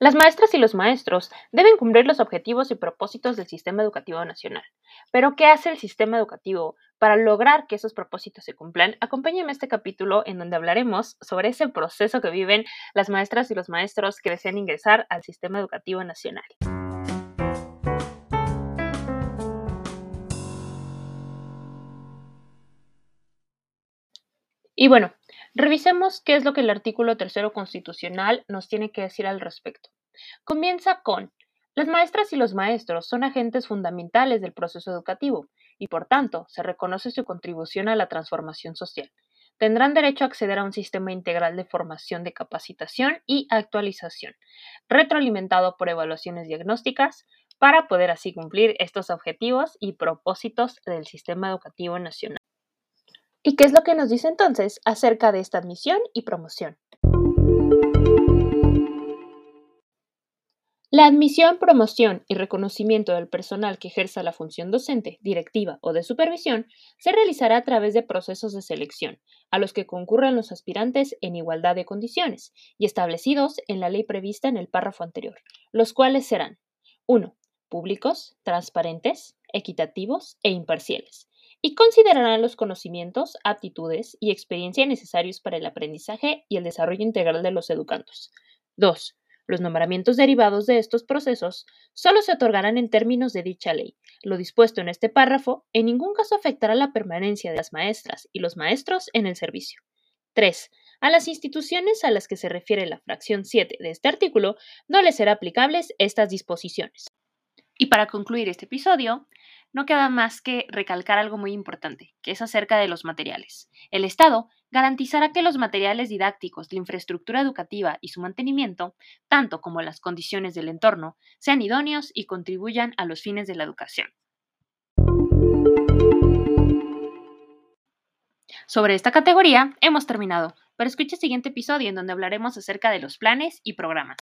Las maestras y los maestros deben cumplir los objetivos y propósitos del sistema educativo nacional. Pero, ¿qué hace el sistema educativo para lograr que esos propósitos se cumplan? Acompáñenme a este capítulo en donde hablaremos sobre ese proceso que viven las maestras y los maestros que desean ingresar al sistema educativo nacional. Y bueno, revisemos qué es lo que el artículo tercero constitucional nos tiene que decir al respecto. Comienza con, las maestras y los maestros son agentes fundamentales del proceso educativo y por tanto se reconoce su contribución a la transformación social. Tendrán derecho a acceder a un sistema integral de formación de capacitación y actualización, retroalimentado por evaluaciones diagnósticas, para poder así cumplir estos objetivos y propósitos del sistema educativo nacional. ¿Y qué es lo que nos dice entonces acerca de esta admisión y promoción? La admisión, promoción y reconocimiento del personal que ejerza la función docente, directiva o de supervisión se realizará a través de procesos de selección, a los que concurren los aspirantes en igualdad de condiciones y establecidos en la ley prevista en el párrafo anterior, los cuales serán 1. Públicos, transparentes, equitativos e imparciales, y considerarán los conocimientos, aptitudes y experiencia necesarios para el aprendizaje y el desarrollo integral de los educandos. 2. Los nombramientos derivados de estos procesos solo se otorgarán en términos de dicha ley. Lo dispuesto en este párrafo en ningún caso afectará la permanencia de las maestras y los maestros en el servicio. 3. A las instituciones a las que se refiere la fracción 7 de este artículo no les serán aplicables estas disposiciones. Y para concluir este episodio, no queda más que recalcar algo muy importante, que es acerca de los materiales. El Estado garantizará que los materiales didácticos, la infraestructura educativa y su mantenimiento, tanto como las condiciones del entorno, sean idóneos y contribuyan a los fines de la educación. Sobre esta categoría hemos terminado, pero escucha el siguiente episodio en donde hablaremos acerca de los planes y programas.